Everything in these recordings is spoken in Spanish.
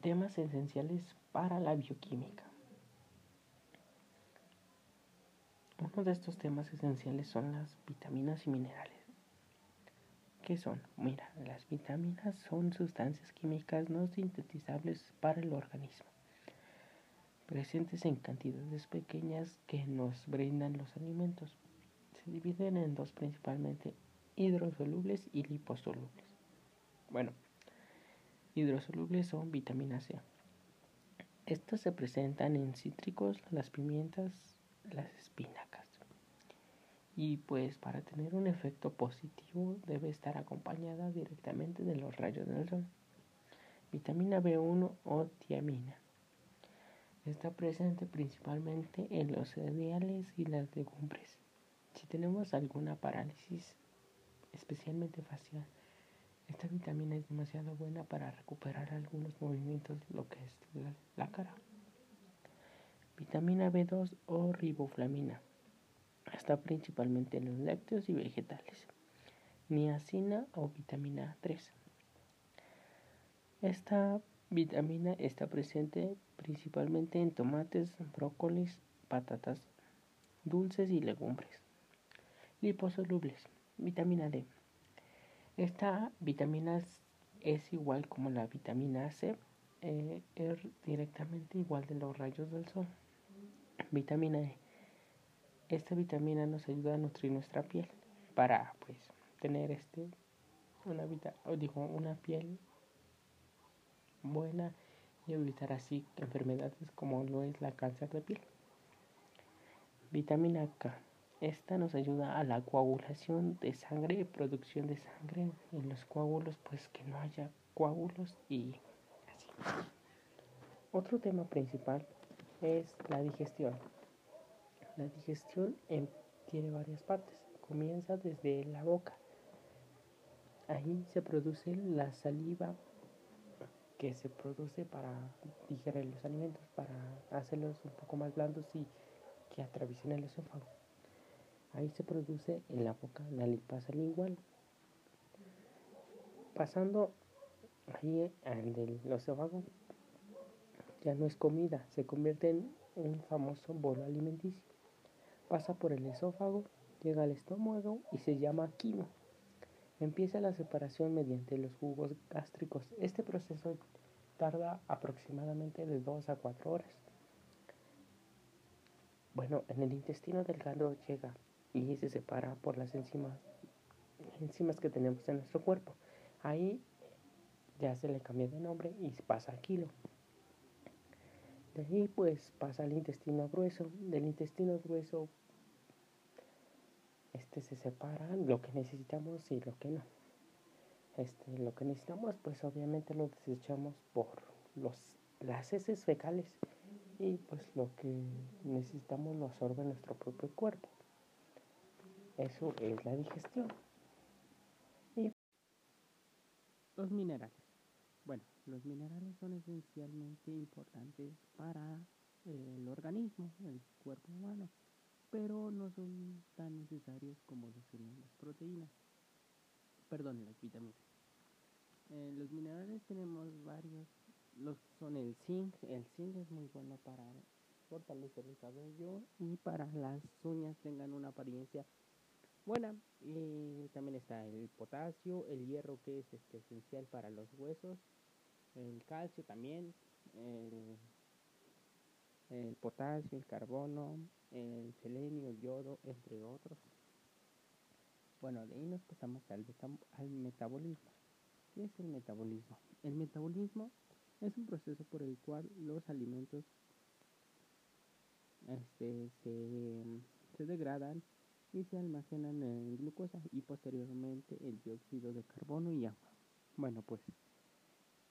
temas esenciales para la bioquímica. Uno de estos temas esenciales son las vitaminas y minerales. ¿Qué son? Mira, las vitaminas son sustancias químicas no sintetizables para el organismo, presentes en cantidades pequeñas que nos brindan los alimentos. Se dividen en dos principalmente, hidrosolubles y liposolubles. Bueno, hidrosolubles son vitamina C. Estas se presentan en cítricos, las pimientas, las espinacas. Y pues para tener un efecto positivo debe estar acompañada directamente de los rayos del sol. Vitamina B1 o tiamina. Está presente principalmente en los cereales y las legumbres. Si tenemos alguna parálisis, especialmente facial, esta vitamina es demasiado buena para recuperar algunos movimientos, lo que es la, cara. Vitamina B2 o riboflamina. Está principalmente en los lácteos y vegetales. Niacina o vitamina 3. Esta vitamina está presente principalmente en tomates, brócolis, patatas dulces y legumbres. Liposolubles. Vitamina D. Esta vitamina es igual como la vitamina C, eh, es directamente igual de los rayos del sol. Vitamina E. Esta vitamina nos ayuda a nutrir nuestra piel para pues tener este una vida, digo, una piel buena y evitar así enfermedades como lo es la cáncer de piel. Vitamina K. Esta nos ayuda a la coagulación de sangre producción de sangre en los coágulos, pues que no haya coágulos y así. Otro tema principal es la digestión. La digestión tiene varias partes. Comienza desde la boca. Ahí se produce la saliva que se produce para digerir los alimentos, para hacerlos un poco más blandos y que atraviesen el esófago. Ahí se produce en la boca la lipasa lingual. Pasando ahí al del esófago, ya no es comida, se convierte en un famoso bolo alimenticio pasa por el esófago, llega al estómago y se llama quimo. Empieza la separación mediante los jugos gástricos. Este proceso tarda aproximadamente de 2 a 4 horas. Bueno, en el intestino delgado llega y se separa por las enzimas, enzimas que tenemos en nuestro cuerpo. Ahí ya se le cambia de nombre y pasa a kilo. De ahí pues pasa al intestino grueso. Del intestino grueso este se separa lo que necesitamos y lo que no. Este, lo que necesitamos pues obviamente lo desechamos por los, las heces fecales y pues lo que necesitamos lo absorbe nuestro propio cuerpo. Eso es la digestión. Y los minerales. Bueno, los minerales son esencialmente importantes para el organismo, el cuerpo humano pero no son tan necesarios como lo serían las proteínas. Perdón, las vitaminas. Eh, los minerales tenemos varios. Los son el zinc. El zinc es muy bueno para fortalecer el cabello y para las uñas tengan una apariencia buena. Y también está el potasio, el hierro que es este, esencial para los huesos, el calcio también, el potasio, el carbono, el selenio, el yodo, entre otros. Bueno, de ahí nos pasamos al, al metabolismo. ¿Qué es el metabolismo? El metabolismo es un proceso por el cual los alimentos este, se, se degradan y se almacenan en glucosa y posteriormente el dióxido de carbono y agua. Bueno, pues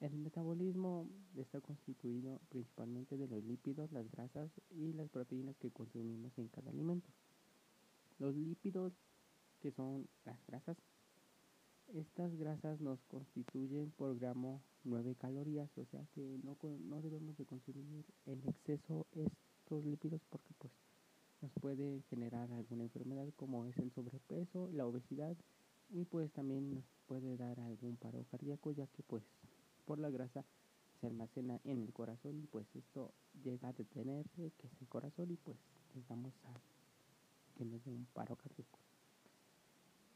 el metabolismo está constituido principalmente de los lípidos, las grasas y las proteínas que consumimos en cada alimento. Los lípidos, que son las grasas, estas grasas nos constituyen por gramo 9 calorías, o sea que no, no debemos de consumir en exceso estos lípidos porque pues nos puede generar alguna enfermedad como es el sobrepeso, la obesidad y pues también nos puede dar algún paro cardíaco ya que pues por la grasa se almacena en el corazón y pues esto llega a detenerse, que es el corazón y pues llegamos a que nos dé un paro cardíaco.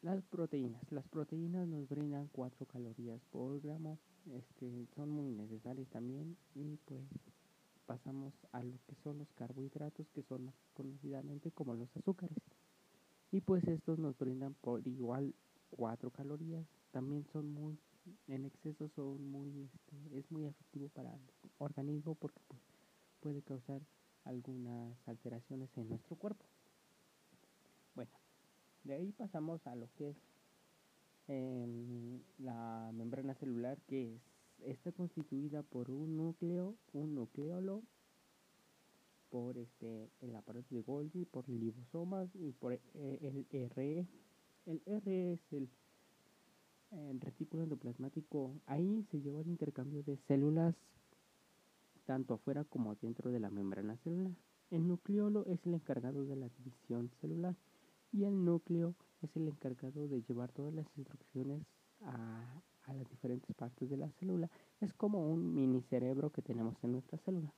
Las proteínas. Las proteínas nos brindan 4 calorías por gramo. Este, son muy necesarias también. Y pues pasamos a lo que son los carbohidratos, que son conocidamente como los azúcares. Y pues estos nos brindan por igual 4 calorías. También son muy, en exceso son muy, este, es muy efectivo para el organismo porque pues, puede causar algunas alteraciones en nuestro cuerpo. Bueno, de ahí pasamos a lo que es em, la membrana celular, que es, está constituida por un núcleo, un nucleolo, por este, el aparato de Golgi, por liposomas y por eh, el RE. El RE es el, el retículo endoplasmático. Ahí se lleva el intercambio de células tanto afuera como dentro de la membrana celular. El nucleolo es el encargado de la división celular y el núcleo es el encargado de llevar todas las instrucciones a, las diferentes partes de la célula. Es como un mini cerebro que tenemos en nuestra célula.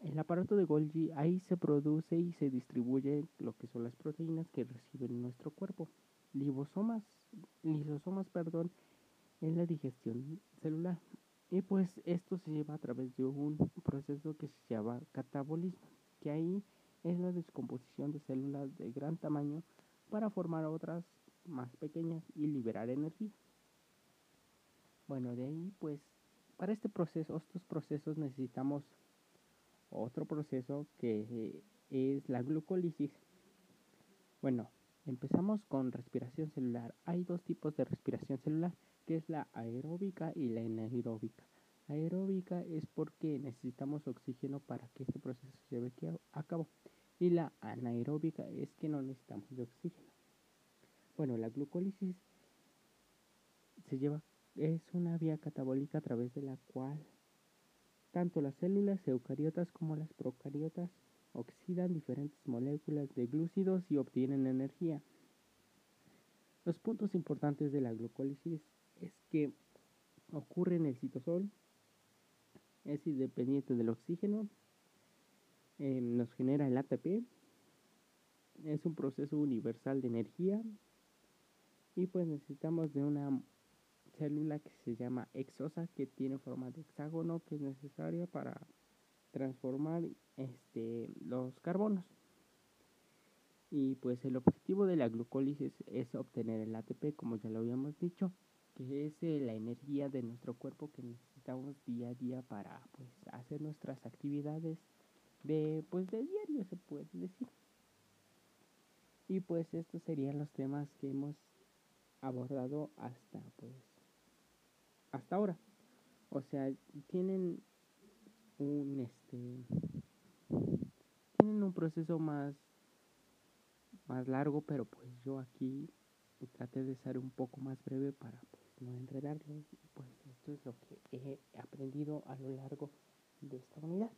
El aparato de Golgi ahí se produce y se distribuye lo que son las proteínas que reciben nuestro cuerpo. Liposomas, lisosomas, perdón, en la digestión celular. Y pues esto se lleva a través de un proceso que se llama catabolismo, que ahí es la descomposición de células de gran tamaño para formar otras más pequeñas y liberar energía. Bueno, de ahí pues para este proceso, estos procesos necesitamos otro proceso que es la glucólisis. Bueno, empezamos con respiración celular. Hay dos tipos de respiración celular, que es la aeróbica y la anaeróbica. Aeróbica es porque necesitamos oxígeno para que este proceso se lleve a cabo y la anaeróbica es que no necesitamos de oxígeno. Bueno, la glucólisis se lleva, es una vía catabólica a través de la cual tanto las células eucariotas como las procariotas oxidan diferentes moléculas de glúcidos y obtienen energía. Los puntos importantes de la glucólisis es que ocurre en el citosol, es independiente del oxígeno eh, nos genera el ATP. Es un proceso universal de energía y pues necesitamos de una célula que se llama exosa que tiene forma de hexágono que es necesaria para transformar este, los carbonos. Y pues el objetivo de la glucólisis es obtener el ATP, como ya lo habíamos dicho, que es eh, la energía de nuestro cuerpo que necesitamos día a día para pues, hacer nuestras actividades de pues de diario se puede decir y pues estos serían los temas que hemos abordado hasta pues hasta ahora. O sea tienen un este tienen un proceso más más largo pero pues yo aquí traté de ser un poco más breve para pues no enredarlos pues esto es lo que he aprendido a lo largo de esta unidad